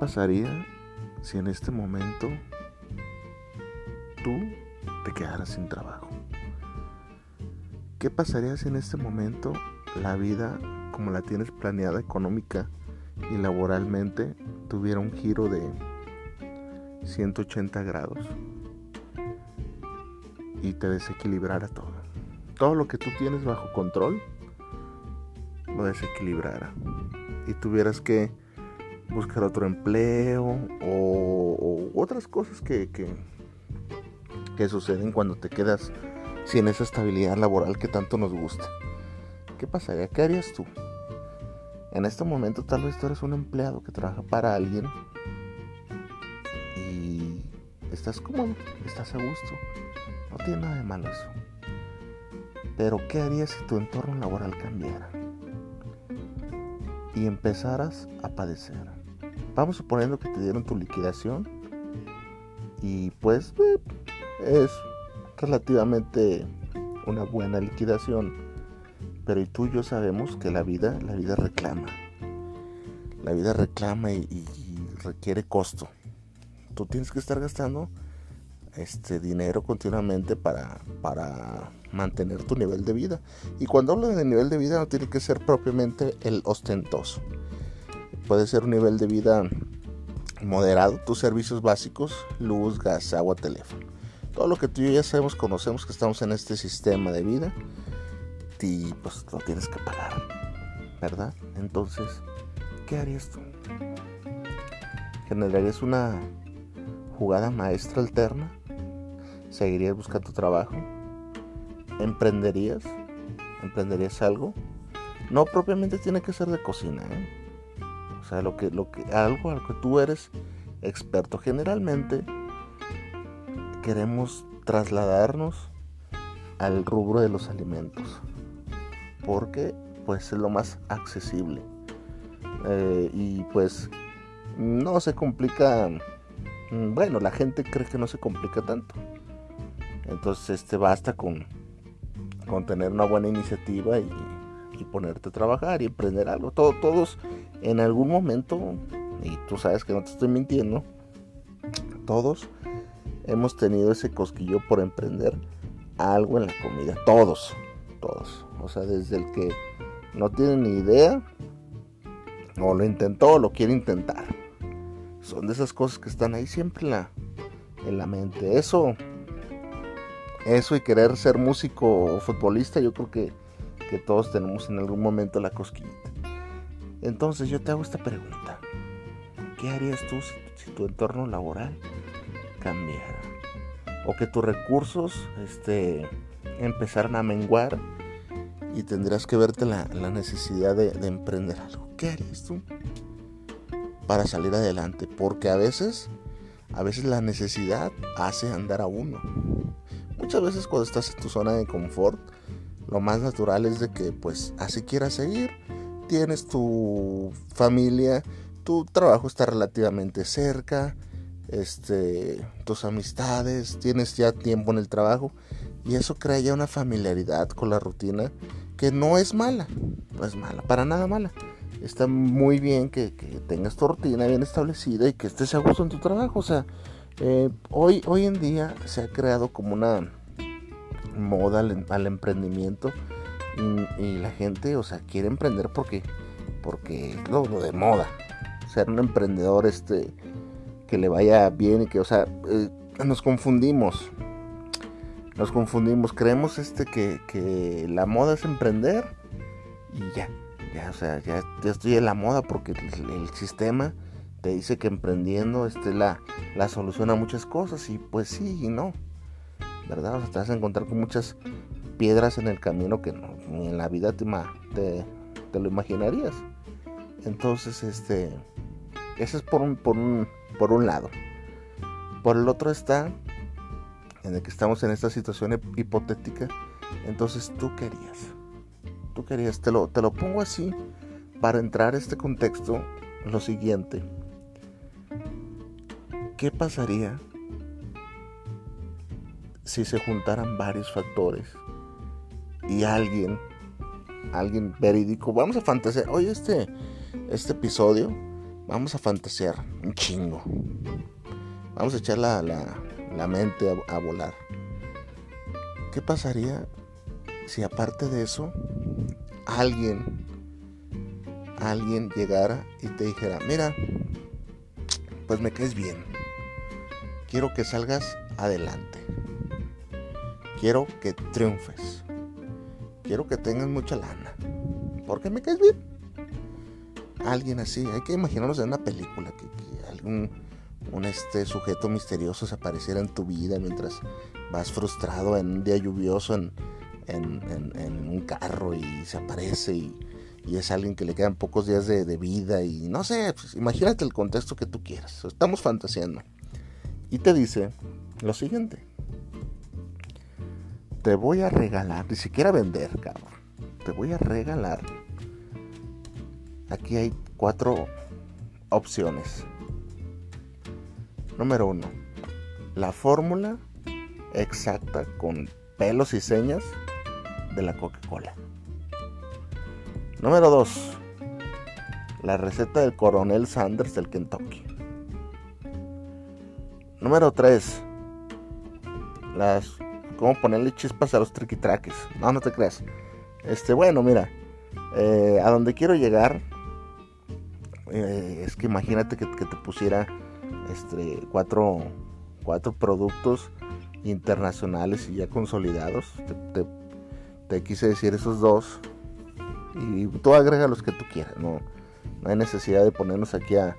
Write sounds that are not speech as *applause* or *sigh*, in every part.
pasaría si en este momento tú te quedaras sin trabajo? ¿Qué pasaría si en este momento la vida como la tienes planeada económica y laboralmente tuviera un giro de 180 grados y te desequilibrara todo? Todo lo que tú tienes bajo control lo desequilibrara y tuvieras que buscar otro empleo o, otras cosas que, que, suceden cuando te quedas sin esa estabilidad laboral que tanto nos gusta. ¿Qué pasaría? ¿Qué harías tú? En este momento tal vez tú eres un empleado que trabaja para alguien y estás cómodo, estás a gusto. No tiene nada de malo eso. Pero ¿qué harías si tu entorno laboral cambiara? Y empezaras a padecer vamos suponiendo que te dieron tu liquidación y pues eh, es relativamente una buena liquidación pero y tú y yo sabemos que la vida la vida reclama la vida reclama y, requiere costo. Tú tienes que estar gastando este dinero continuamente para, para mantener tu nivel de vida. Y cuando hablo de nivel de vida no tiene que ser propiamente el ostentoso puede ser un nivel de vida moderado, tus servicios básicos, luz, gas, agua, teléfono. Todo lo que tú y yo ya sabemos, conocemos que estamos en este sistema de vida y pues lo tienes que pagar, ¿verdad? Entonces, ¿qué harías tú? ¿Generarías una jugada maestra alterna? ¿Seguirías buscando trabajo? ¿Emprenderías? ¿Emprenderías algo? No propiamente tiene que ser de cocina, ¿eh? Sea, lo que, lo que, algo al que tú eres experto. Generalmente queremos trasladarnos al rubro de los alimentos. Porque pues es lo más accesible. Eh, y pues no se complica. Mm, bueno, la gente cree que no se complica tanto. Entonces este basta con, con tener una buena iniciativa y, y ponerte a trabajar y emprender algo. Todo, todos en algún momento, y tú sabes que no te estoy mintiendo, todos hemos tenido ese cosquillo por emprender algo en la comida. Todos, todos. O sea, desde el que no tiene ni idea, o lo intentó, o lo quiere intentar. Son de esas cosas que están ahí siempre en la, en la mente. Eso, eso y querer ser músico o futbolista, yo creo que, que todos tenemos en algún momento la cosquillita. Entonces yo te hago esta pregunta. ¿Qué harías tú si, tu entorno laboral cambiara? O que tus recursos este, empezaran a menguar y tendrías que verte la, necesidad de, de, emprender algo. ¿Qué harías tú para salir adelante? Porque a veces, a veces la necesidad hace andar a uno. Muchas veces cuando estás en tu zona de confort, lo más natural es de que pues así quieras seguir tienes tu familia, tu trabajo está relativamente cerca, este, tus amistades, tienes ya tiempo en el trabajo y eso crea ya una familiaridad con la rutina que no es mala, no es mala, para nada mala. Está muy bien que, tengas tu rutina bien establecida y que estés a gusto en tu trabajo. O sea, eh, hoy, hoy en día se ha creado como una moda al emprendimiento y, la gente, o sea, quiere emprender porque, porque es lo, de moda. Ser un emprendedor este, que le vaya bien y que, o sea, eh, nos confundimos. Nos confundimos. Creemos este que, la moda es emprender y ya. Ya, o sea, ya, estoy en la moda porque el, sistema te dice que emprendiendo este, la, la solución a muchas cosas y pues sí y no. ¿Verdad? O sea, te vas a encontrar con muchas piedras en el camino que ni en la vida te, te, lo imaginarías. Entonces, este, eso es por un, por un, por un lado. Por el otro está en el que estamos en esta situación hipotética. Entonces, ¿tú querías? ¿Tú querías? Te lo, te lo pongo así para entrar a este contexto. Lo siguiente. ¿Qué pasaría si se juntaran varios factores y alguien, alguien verídico, vamos a fantasear, oye, este, este episodio Vamos a fantasear un chingo. Vamos a echar la, la, mente a, a volar. ¿Qué pasaría si aparte de eso alguien alguien llegara y te dijera, mira, pues me caes bien. Quiero que salgas adelante. Quiero que triunfes. Quiero que tengas mucha lana. Porque me caes bien. Alguien así, hay que imaginarnos en una película que, algún un este sujeto misterioso se apareciera en tu vida mientras vas frustrado en un día lluvioso en, en un carro y se aparece y, es alguien que le quedan pocos días de, vida y no sé, pues, imagínate el contexto que tú quieras. Estamos fantaseando. Y te dice lo siguiente. Te voy a regalar, ni siquiera vender, cabrón. Te voy a regalar. Aquí hay cuatro opciones. Número uno, la fórmula exacta con pelos y señas de la Coca-Cola. Número 2. La receta del coronel Sanders del Kentucky. Número 3. Las. ¿Cómo ponerle chispas a los triquitraques? No, no te creas. Este, bueno, mira. Eh, a donde quiero llegar. Eh, es que imagínate que, te pusiera este, cuatro, cuatro productos internacionales y ya consolidados. te quise decir esos dos y tú agrega los que tú quieras, no, no hay necesidad de ponernos aquí a,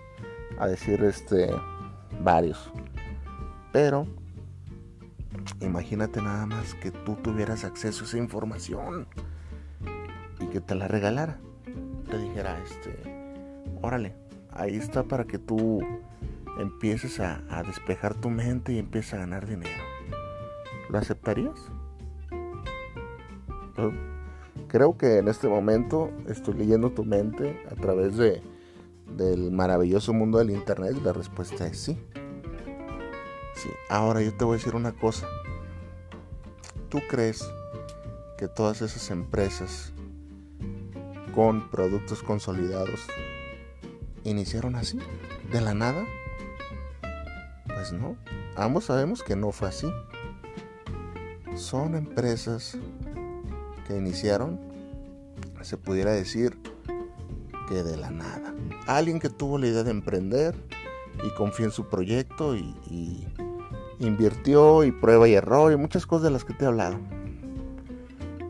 a decir este varios. Pero imagínate nada más que tú tuvieras acceso a esa información y que te la regalara. Te dijera, este, órale, ahí está para que tú empieces a, despejar tu mente y empieces a ganar dinero. ¿Lo aceptarías? Creo que en este momento estoy leyendo tu mente a través de, del maravilloso mundo del Internet la respuesta es sí. Ahora yo te voy a decir una cosa. ¿Tú crees que todas esas empresas con productos consolidados iniciaron así? ¿De la nada? Pues no, ambos sabemos que no fue así. Son empresas que iniciaron, se pudiera decir que de la nada. Alguien que tuvo la idea de emprender y confió en su proyecto y, invirtió y prueba y error y muchas cosas de las que te he hablado.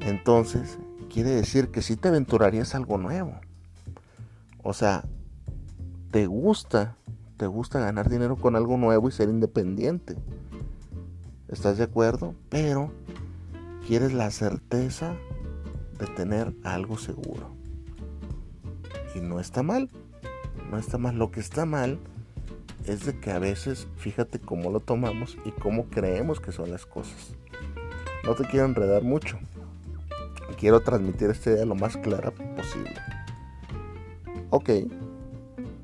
Entonces, quiere decir que si te aventurarías algo nuevo. O sea, te gusta, te gusta ganar dinero con algo nuevo y ser independiente. ¿Estás de acuerdo? Pero quieres la certeza de tener algo seguro. Y no está mal, no está mal. Lo que está mal es de que a veces, fíjate cómo lo tomamos y cómo creemos que son las cosas. No te quiero enredar mucho. Quiero transmitir esta idea lo más clara posible. Ok,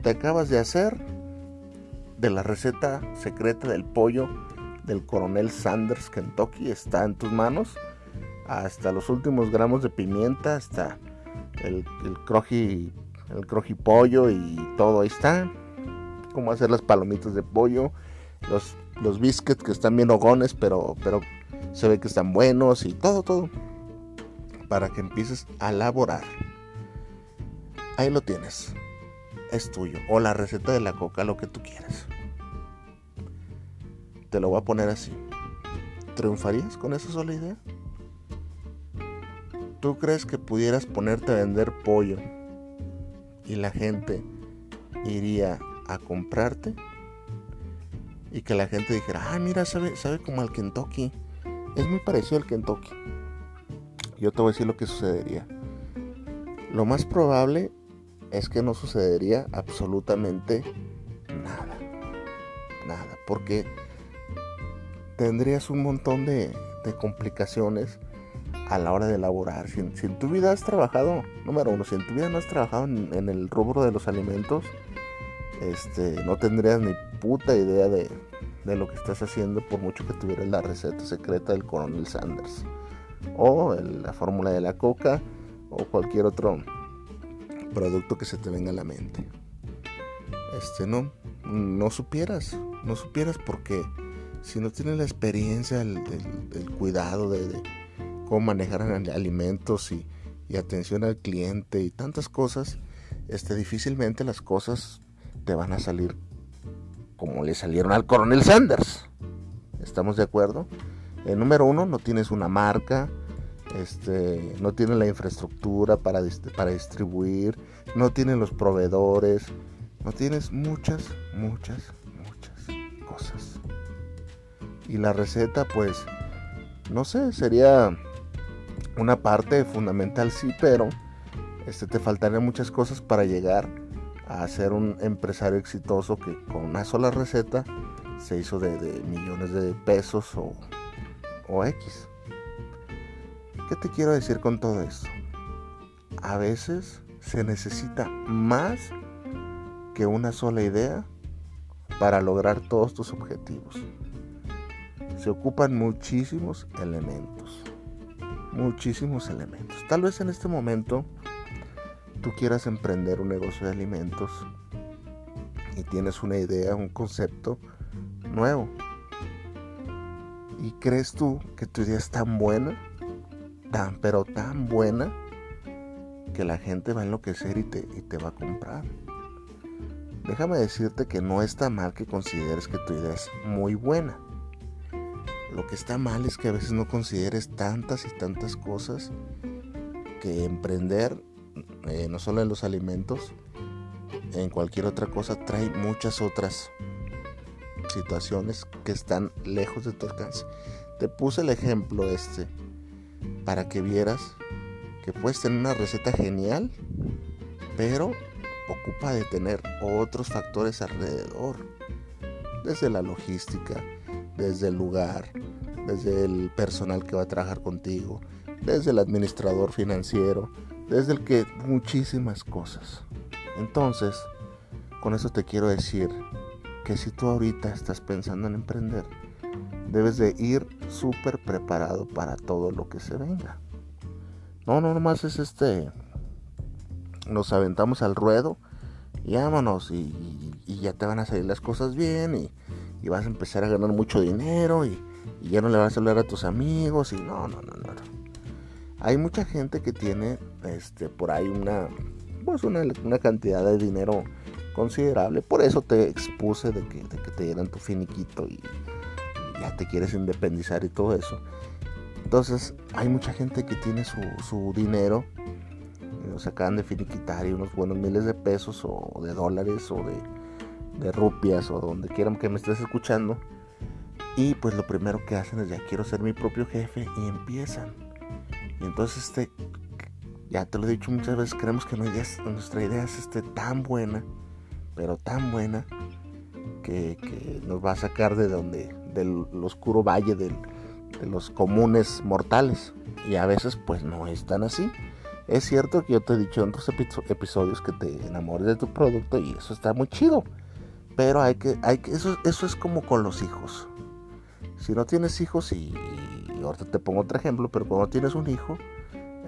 te acabas de hacer de la receta secreta del pollo del coronel Sanders Kentucky. Está en tus manos hasta los últimos gramos de pimienta, hasta el, el el pollo y todo ahí está. Cómo hacer las palomitas de pollo, los, los biscuits que están bien hogones, pero, pero se ve que están buenos y todo, todo. Para que empieces a elaborar. Ahí lo tienes. Es tuyo. O la receta de la coca, lo que tú quieras. Te lo voy a poner así. ¿Triunfarías con esa sola idea? ¿Tú crees que pudieras ponerte a vender pollo y la gente iría a comprarte? Y que la gente dijera, ah, mira, sabe, sabe como al Kentucky. Es muy parecido al Kentucky. Yo te voy a decir lo que sucedería. Lo más probable es que no sucedería absolutamente nada. Nada. Porque tendrías un montón de, complicaciones a la hora de elaborar. Si, en tu vida has trabajado, número uno, si en tu vida no has trabajado en, el rubro de los alimentos, este, no tendrías ni puta idea de, de, lo que estás haciendo por mucho que tuvieras la receta secreta del coronel Sanders o la fórmula de la coca o cualquier otro producto que se te venga a la mente. este no, no supieras, no supieras porque si no tienes la experiencia, el, cuidado de, cómo manejar alimentos y, y, atención al cliente y tantas cosas, este, difícilmente las cosas te van a salir como le salieron al coronel Sanders. ¿Estamos de acuerdo? Eh, número uno, no tienes una marca, este, no tienes la infraestructura para, para distribuir, no tienes los proveedores, no tienes muchas, muchas, muchas cosas. Y la receta, pues, no sé, sería una parte fundamental, sí, pero este, te faltarían muchas cosas para llegar a ser un empresario exitoso que con una sola receta se hizo de, millones de pesos o, o X. ¿Qué te quiero decir con todo esto? A veces se necesita más que una sola idea para lograr todos tus objetivos. Se ocupan muchísimos elementos. Muchísimos elementos. Tal vez en este momento tú quieras emprender un negocio de alimentos y tienes una idea, un concepto nuevo. Y crees tú que tu idea es tan buena, tan, pero tan buena, que la gente va a enloquecer y te, y te va a comprar. Déjame decirte que no está mal que consideres que tu idea es muy buena. Lo que está mal es que a veces no consideres tantas y tantas cosas que emprender eh, no solo en los alimentos, en cualquier otra cosa, trae muchas otras situaciones que están lejos de tu alcance. Te puse el ejemplo este para que vieras que puedes tener una receta genial, pero ocupa de tener otros factores alrededor, desde la logística, desde el lugar, desde el personal que va a trabajar contigo, desde el administrador financiero, desde el que muchísimas cosas. Entonces, con eso te quiero decir que si tú ahorita estás pensando en emprender, debes de ir súper preparado para todo lo que se venga. No, no, nomás es este, nos aventamos al ruedo y vámonos y, ya te van a salir las cosas bien y, vas a empezar a ganar mucho dinero y, y, ya no le vas a hablar a tus amigos y no, no, no hay mucha gente que tiene este por ahí una pues una, cantidad de dinero considerable. Por eso te expuse de que, te dieran tu finiquito y, ya te quieres independizar y todo eso. Entonces hay mucha gente que tiene su, dinero se acaban de finiquitar y unos buenos miles de pesos o de dólares o de, de rupias o donde quieran que me estés escuchando. Y pues lo primero que hacen es ya quiero ser mi propio jefe y empiezan y entonces, este, ya te lo he dicho muchas veces, creemos que nuestra idea es este, tan buena, pero tan buena, que, nos va a sacar de donde, del oscuro valle de los comunes mortales. Y a veces, pues no es tan así. Es cierto que yo te he dicho en otros episodios que te enamores de tu producto y eso está muy chido. Pero hay que, hay que, eso, eso es como con los hijos. Si no tienes hijos y, ahorita te pongo otro ejemplo, pero cuando tienes un hijo,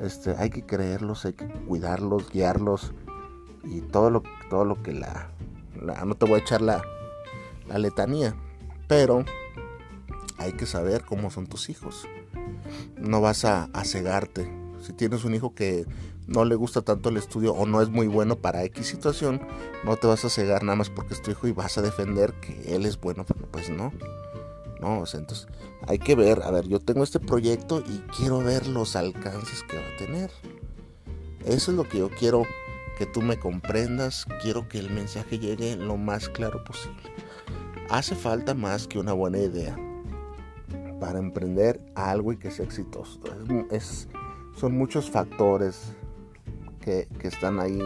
este, hay que creerlos, hay que cuidarlos, guiarlos y todo lo, todo lo que la, no te voy a echar la, la letanía, pero hay que saber cómo son tus hijos. No vas a, a, cegarte. Si tienes un hijo que no le gusta tanto el estudio o no es muy bueno para X situación, no te vas a cegar nada más porque es tu hijo y vas a defender que él es bueno. Pues no. No, o sea, entonces hay que ver, a ver, yo tengo este proyecto y quiero ver los alcances que va a tener. Eso es lo que yo quiero que tú me comprendas, quiero que el mensaje llegue lo más claro posible. Hace falta más que una buena idea para emprender algo y que sea exitoso. Son muchos factores que están ahí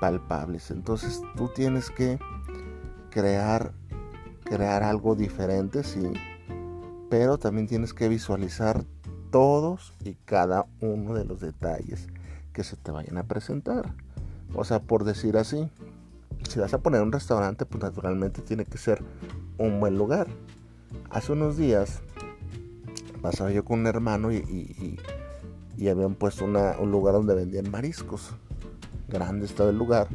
palpables. Entonces tú tienes que crear crear algo diferente, sí, pero también tienes que visualizar todos y cada uno de los detalles que se te vayan a presentar. O sea, por decir así, si vas a poner un restaurante, pues naturalmente tiene que ser un buen lugar. Hace unos días pasaba yo con un hermano y, habían puesto un lugar donde vendían mariscos. Grande estaba el lugar.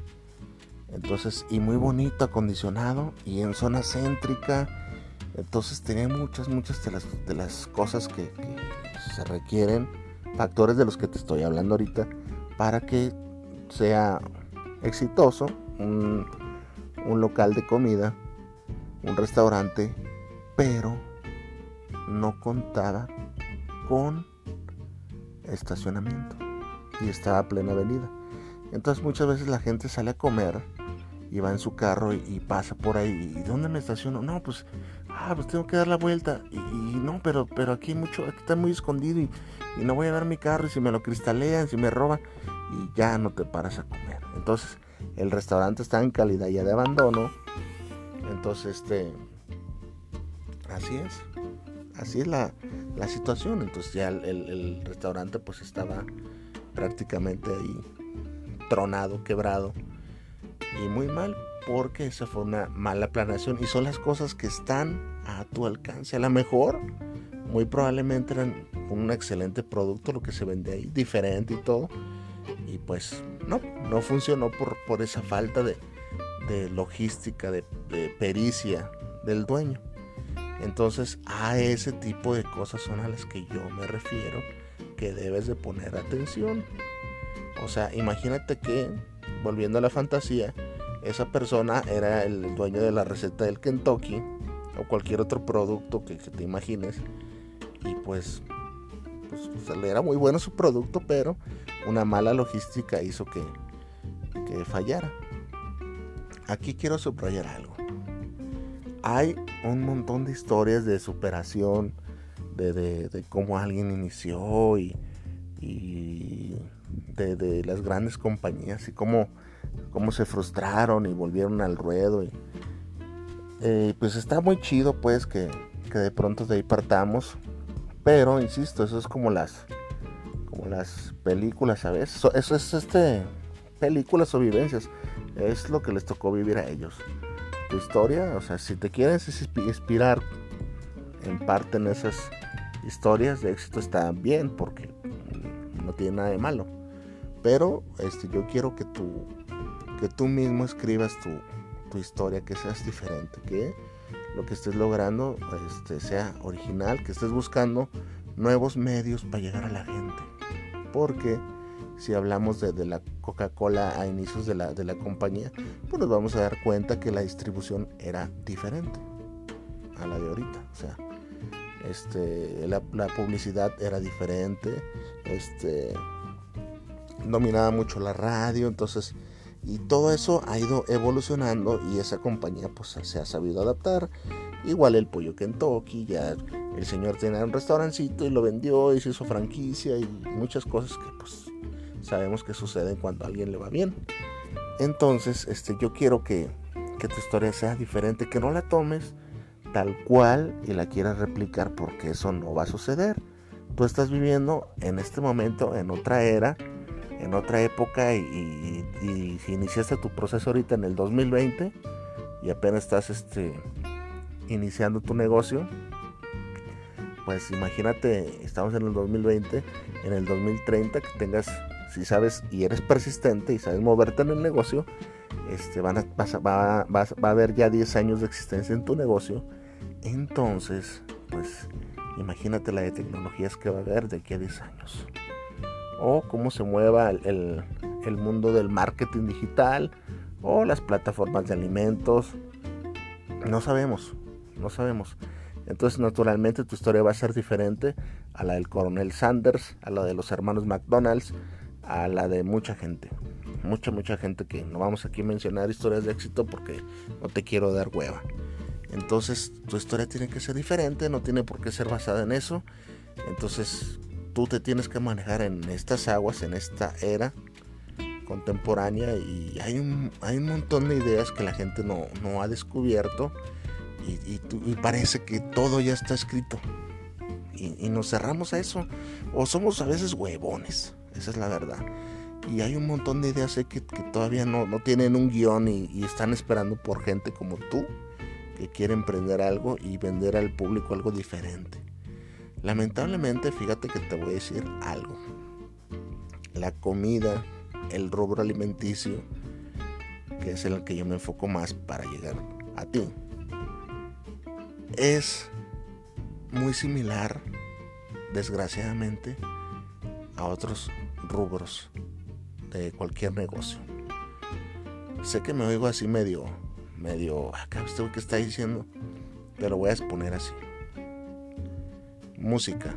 Entonces, y muy bonito, acondicionado y en zona céntrica. Entonces tenía muchas, muchas de las, de las cosas que, se requieren, factores de los que te estoy hablando ahorita, para que sea exitoso un, un local de comida, un restaurante, pero no contaba con estacionamiento y estaba a plena avenida. Entonces muchas veces la gente sale a comer y va en su carro y, pasa por ahí. ¿Y dónde me estaciono? No, pues, ah, pues tengo que dar la vuelta. Y, no, pero, pero aquí mucho, aquí está muy escondido y, no voy a ver mi carro y si me lo cristalean, si me roban y ya no te paras a comer. Entonces el restaurante está en calidad ya de abandono. Entonces, este, así es. Así es la, situación. Entonces ya el, el restaurante pues estaba prácticamente ahí tronado, quebrado y muy mal porque esa fue una mala planeación y son las cosas que están a tu alcance. A lo mejor, muy probablemente eran un excelente producto lo que se vende ahí, diferente y todo. Y pues no, no funcionó por, por esa falta de, logística, de, de, pericia del dueño. Entonces a ese tipo de cosas son a las que yo me refiero que debes de poner atención. O sea, imagínate que, volviendo a la fantasía, esa persona era el dueño de la receta del Kentucky o cualquier otro producto que, te imagines. Y pues, pues, era muy bueno su producto, pero una mala logística hizo que, que fallara. Aquí quiero subrayar algo. Hay un montón de historias de superación, de, de, cómo alguien inició y, y de, de, las grandes compañías y cómo cómo se frustraron y volvieron al ruedo. Y, eh, pues está muy chido pues que, de pronto de ahí partamos. Pero, insisto, eso es como las como las películas, ¿sabes? Eso es este películas o vivencias. Es lo que les tocó vivir a ellos. Tu historia, o sea, si te quieres inspirar en parte en esas historias de éxito está bien porque no tiene nada de malo. Pero este, yo quiero que tu que tú mismo escribas tu, historia, que seas diferente, que lo que estés logrando este, sea original, que estés buscando nuevos medios para llegar a la gente. Porque si hablamos de, la Coca-Cola a inicios de la, de la, compañía, pues nos vamos a dar cuenta que la distribución era diferente a la de ahorita. O sea, este, la, la publicidad era diferente, este, dominaba mucho la radio, entonces y todo eso ha ido evolucionando y esa compañía pues se ha sabido adaptar. Igual el pollo Kentucky, ya el señor tenía un restaurancito y lo vendió y se hizo franquicia y muchas cosas que pues sabemos que suceden cuando a alguien le va bien. Entonces, este, yo quiero que, que tu historia sea diferente, que no la tomes tal cual y la quieras replicar porque eso no va a suceder. Tú estás viviendo en este momento en otra era en otra época y, si iniciaste tu proceso ahorita en el 2020 y apenas estás este, iniciando tu negocio, pues imagínate, estamos en el 2020, en el 2030 que tengas, si sabes y eres persistente y sabes moverte en el negocio, este, van a, va, va a haber ya 10 años de existencia en tu negocio. Entonces, pues imagínate la de tecnologías que va a haber de aquí a 10 años o cómo se mueva el, mundo del marketing digital o las plataformas de alimentos. No sabemos, no sabemos. Entonces naturalmente tu historia va a ser diferente a la del coronel Sanders, a la de los hermanos McDonald's, a la de mucha gente. Mucha, mucha gente que no vamos aquí a mencionar historias de éxito porque no te quiero dar hueva. Entonces tu historia tiene que ser diferente, no tiene por qué ser basada en eso. Entonces tú te tienes que manejar en estas aguas, en esta era contemporánea y hay un, hay un montón de ideas que la gente no, ha descubierto y, parece que todo ya está escrito y, nos cerramos a eso o somos a veces huevones, esa es la verdad. Y hay un montón de ideas que, que todavía no, tienen un guion y, y están esperando por gente como tú que quiere emprender algo y vender al público algo diferente. Lamentablemente, fíjate que te voy a decir algo. La comida, el rubro alimenticio, que es el que yo me enfoco más para llegar a ti, es muy similar, desgraciadamente, a otros rubros de cualquier negocio. Sé que me oigo así medio, medio, acá usted que está diciendo, pero voy a exponer así. Música.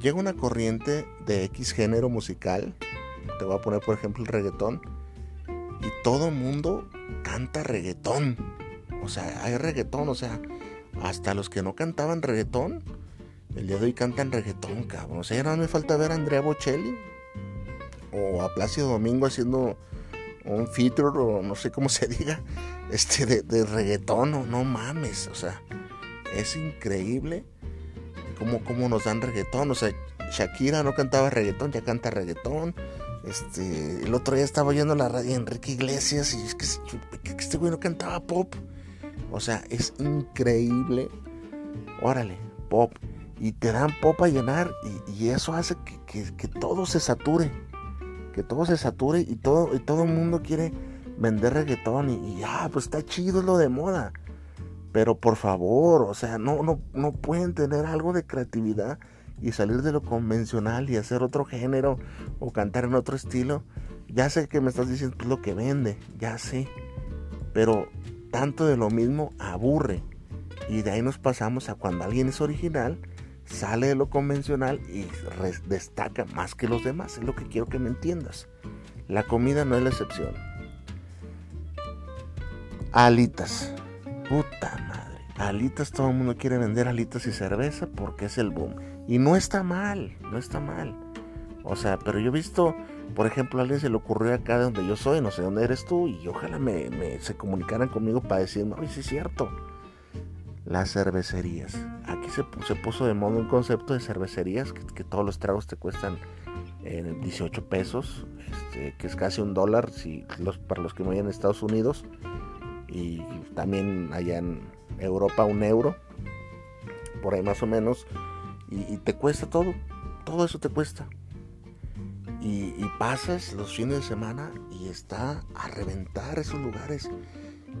Llega una corriente de X género musical, te voy a poner por ejemplo el reggaetón, y todo mundo canta reggaetón. O sea, hay reggaetón, o sea, hasta los que no cantaban reggaetón, el día de hoy cantan reggaetón, cabrón. O sea, ya no me falta ver a Andrea Bocelli o a Plácido Domingo haciendo un feature o no sé cómo se *laughs* diga, este de, de reggaetón, o no mames, o sea, es increíble cómo, cómo nos dan reggaetón, o sea, Shakira no cantaba reggaetón, ya canta reggaetón. Este, el otro día estaba oyendo la radio de Enrique Iglesias y es que este güey no cantaba pop. O sea, es increíble. Órale, pop. Y te dan pop a llenar y, eso hace que, todo se sature. Que todo se sature y todo, y todo el mundo quiere vender reggaetón y, ya, pues está chido lo de moda. Pero por favor, o sea, no, no, no pueden tener algo de creatividad y salir de lo convencional y hacer otro género o cantar en otro estilo. Ya sé que me estás diciendo pues, lo que vende, ya sé. Pero tanto de lo mismo aburre. Y de ahí nos pasamos a cuando alguien es original, sale de lo convencional y destaca más que los demás. Es lo que quiero que me entiendas. La comida no es la excepción. Alitas. Puta madre. Alitas, todo el mundo quiere vender alitas y cerveza porque es el boom. Y no está mal, no está mal. O sea, pero yo he visto por ejemplo, a alguien se le ocurrió acá de donde yo soy, no sé dónde eres tú, y ojalá me, se comunicaran conmigo para decirme, oye, sí es cierto. Las cervecerías. Aquí se, puso de moda un concepto de cervecerías, que, todos los tragos te cuestan 18 eh, pesos, este, que es casi un dólar si, para los que vayan a Estados Unidos, y también allá en Europa un euro, por ahí más o menos, y te cuesta todo, todo eso te cuesta. Y, pasas los fines de semana y está a reventar esos lugares.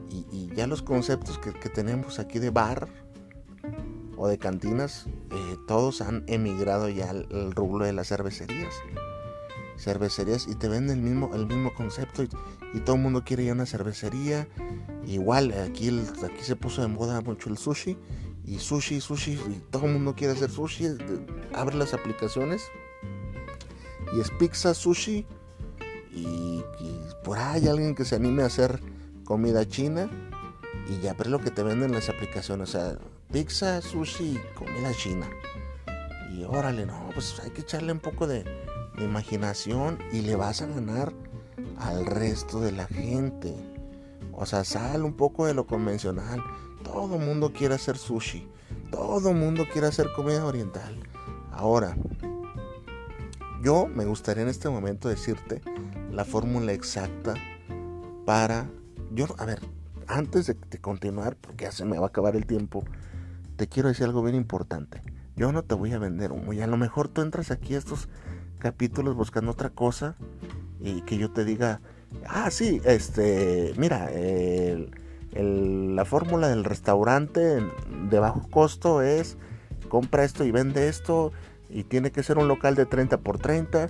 Y, ya los conceptos que, tenemos aquí de bar o de cantinas, eh, todos han emigrado ya al, rublo de las cervecerías. Cervecerías y te venden el mismo, el mismo concepto y, todo el mundo quiere ir a una cervecería. Igual aquí, aquí se puso de moda mucho el sushi y sushi, sushi, y todo el mundo quiere hacer sushi. Abre las aplicaciones y es pizza, sushi y, por ahí alguien que se anime a hacer comida china y ya, pero lo que te venden las aplicaciones, o sea, pizza, sushi y comida china. Y órale, no, pues hay que echarle un poco de, de imaginación y le vas a ganar al resto de la gente. O sea, sal un poco de lo convencional. Todo mundo quiere hacer sushi. Todo mundo quiere hacer comida oriental. Ahora, yo me gustaría en este momento decirte la fórmula exacta para... Yo, a ver, antes de, continuar, porque ya se me va a acabar el tiempo, te quiero decir algo bien importante. Yo no te voy a vender humo y a lo mejor tú entras aquí a estos capítulos buscando otra cosa y que yo te diga, ah, sí, este, mira, la fórmula del restaurante de bajo costo es compra esto y vende esto y tiene que ser un local de 30 por 30.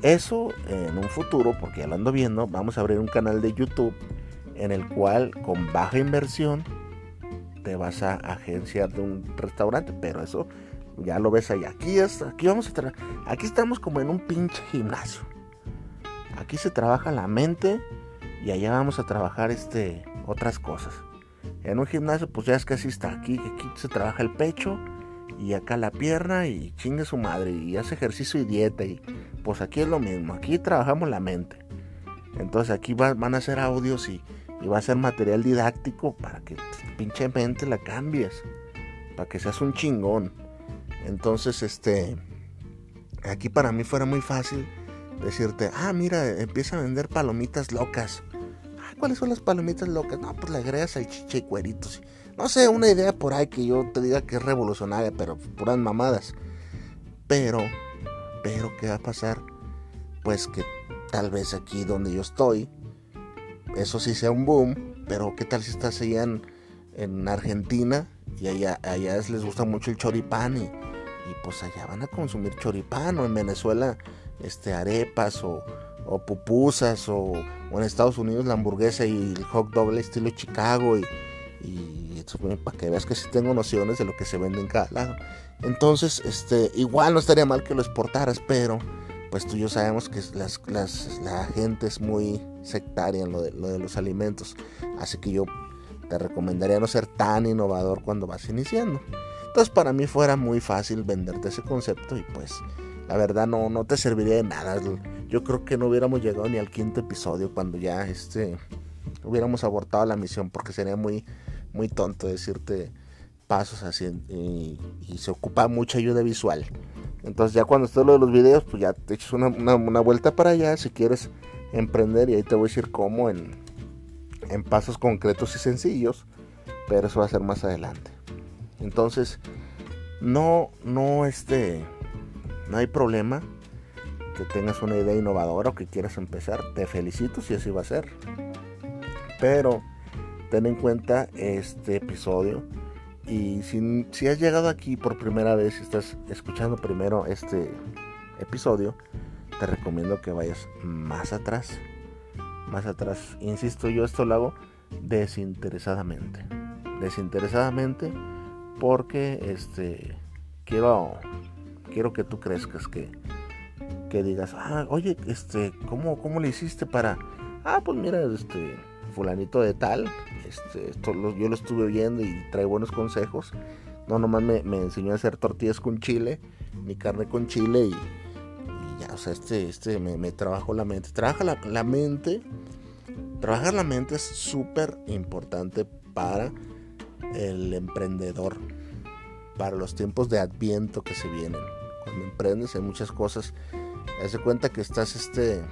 Eso en un futuro, porque ya lo ando viendo, vamos a abrir un canal de YouTube en el cual con baja inversión te vas a agenciar de un restaurante, pero eso ya lo ves ahí. Aquí es, aquí vamos a aquí estamos como en un pinche gimnasio. Aquí se trabaja la mente y allá vamos a trabajar este otras cosas. En un gimnasio pues ya es que así está, aquí aquí se trabaja el pecho y acá la pierna y chingue su madre y hace ejercicio y dieta y pues aquí es lo mismo, aquí trabajamos la mente. Entonces aquí van a hacer audios y, va a ser material didáctico para que pinche mente la cambies, para que seas un chingón. Entonces este, aquí para mí fuera muy fácil decirte, ah mira, empieza a vender palomitas locas. Ah, ¿cuáles son las palomitas locas? No, pues le agregas al chiche y cueritos no sé, una idea por ahí que yo te diga que es revolucionaria, pero puras mamadas. Pero, pero, ¿qué va a pasar? Pues que tal vez aquí donde yo estoy, eso sí sea un boom, pero ¿qué tal si estás allá en, Argentina y allá, allá les gusta mucho el choripán y, pues allá van a consumir choripán o en Venezuela este, arepas o, pupusas o, en Estados Unidos la hamburguesa y el hot doble estilo Chicago y, y para que veas que sí tengo nociones de lo que se vende en cada lado. Entonces, este, igual no estaría mal que lo exportaras, pero pues tú y yo sabemos que las, la gente es muy sectaria en lo de los alimentos. Así que yo te recomendaría no ser tan innovador cuando vas iniciando. Entonces para mí fuera muy fácil venderte ese concepto y pues la verdad no, no te serviría de nada. Yo creo que no hubiéramos llegado ni al quinto episodio cuando ya este, hubiéramos abortado la misión porque sería muy, muy tonto decirte pasos así y, se ocupa mucha ayuda visual. Entonces ya cuando esté lo de los videos, pues ya te echas una, vuelta para allá si quieres emprender y ahí te voy a decir cómo en, en pasos concretos y sencillos, pero eso va a ser más adelante. Entonces, no, no, este, no hay problema que tengas una idea innovadora o que quieras empezar. Te felicito si así va a ser. Pero ten en cuenta este episodio y si, has llegado aquí por primera vez y estás escuchando primero este episodio, te recomiendo que vayas más atrás. Más atrás. Insisto, yo esto lo hago desinteresadamente. Desinteresadamente porque este quiero quiero que tú crezcas que que digas, "Ah, oye, este, ¿cómo cómo le hiciste para Ah, pues mira, este fulanito de tal, este, yo lo estuve viendo y trae buenos consejos. No, nomás me, enseñó a hacer tortillas con chile, mi carne con chile y, ya, o sea, este, este me, me trabajó la mente. Trabaja la, la mente, trabajar la mente es súper importante para el emprendedor, para los tiempos de adviento que se vienen. Cuando emprendes hay muchas cosas. Haz cuenta que estás este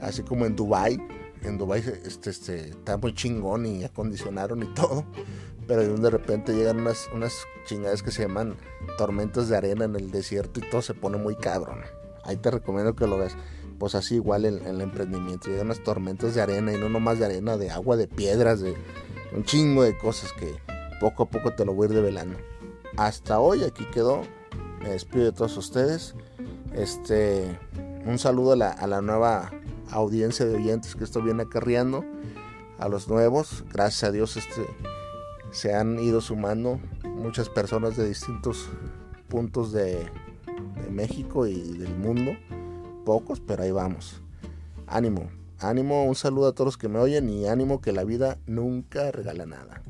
así como en Dubai en Dubai este, este, está muy chingón y acondicionaron y *laughs* todo. Pero de repente llegan unas, unas chingadas que se llaman tormentas de arena en el desierto y todo se pone muy cabrón. Ahí te recomiendo que lo veas. Pues así igual en, el emprendimiento. Llegan unas tormentas de arena y no nomás de arena, de agua, de piedras, de un chingo de cosas que poco a poco te lo voy a ir develando. Hasta hoy aquí quedó. Me despido de todos ustedes. Este, un saludo a la, nueva audiencia de oyentes que esto viene acarreando, a los nuevos, gracias a Dios este, se han ido sumando muchas personas de distintos puntos de México y del mundo, pocos, pero ahí vamos. Ánimo, ánimo, un saludo a todos los que me oyen y ánimo que la vida nunca regala nada.